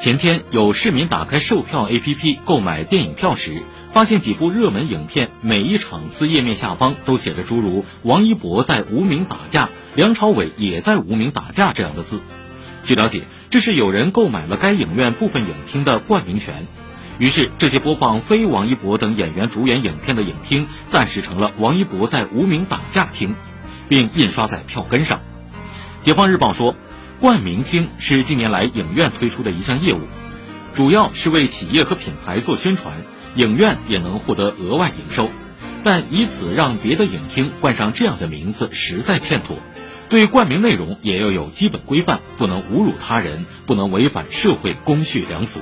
前天有市民打开售票 APP 购买电影票时，发现几部热门影片每一场次页面下方都写着诸如“王一博在无名打架，梁朝伟也在无名打架”这样的字。据了解，这是有人购买了该影院部分影厅的冠名权，于是这些播放非王一博等演员主演影片的影厅暂时成了“王一博在无名打架厅”，并印刷在票根上。解放日报说。冠名厅是近年来影院推出的一项业务，主要是为企业和品牌做宣传，影院也能获得额外营收。但以此让别的影厅冠上这样的名字，实在欠妥。对冠名内容也要有基本规范，不能侮辱他人，不能违反社会公序良俗。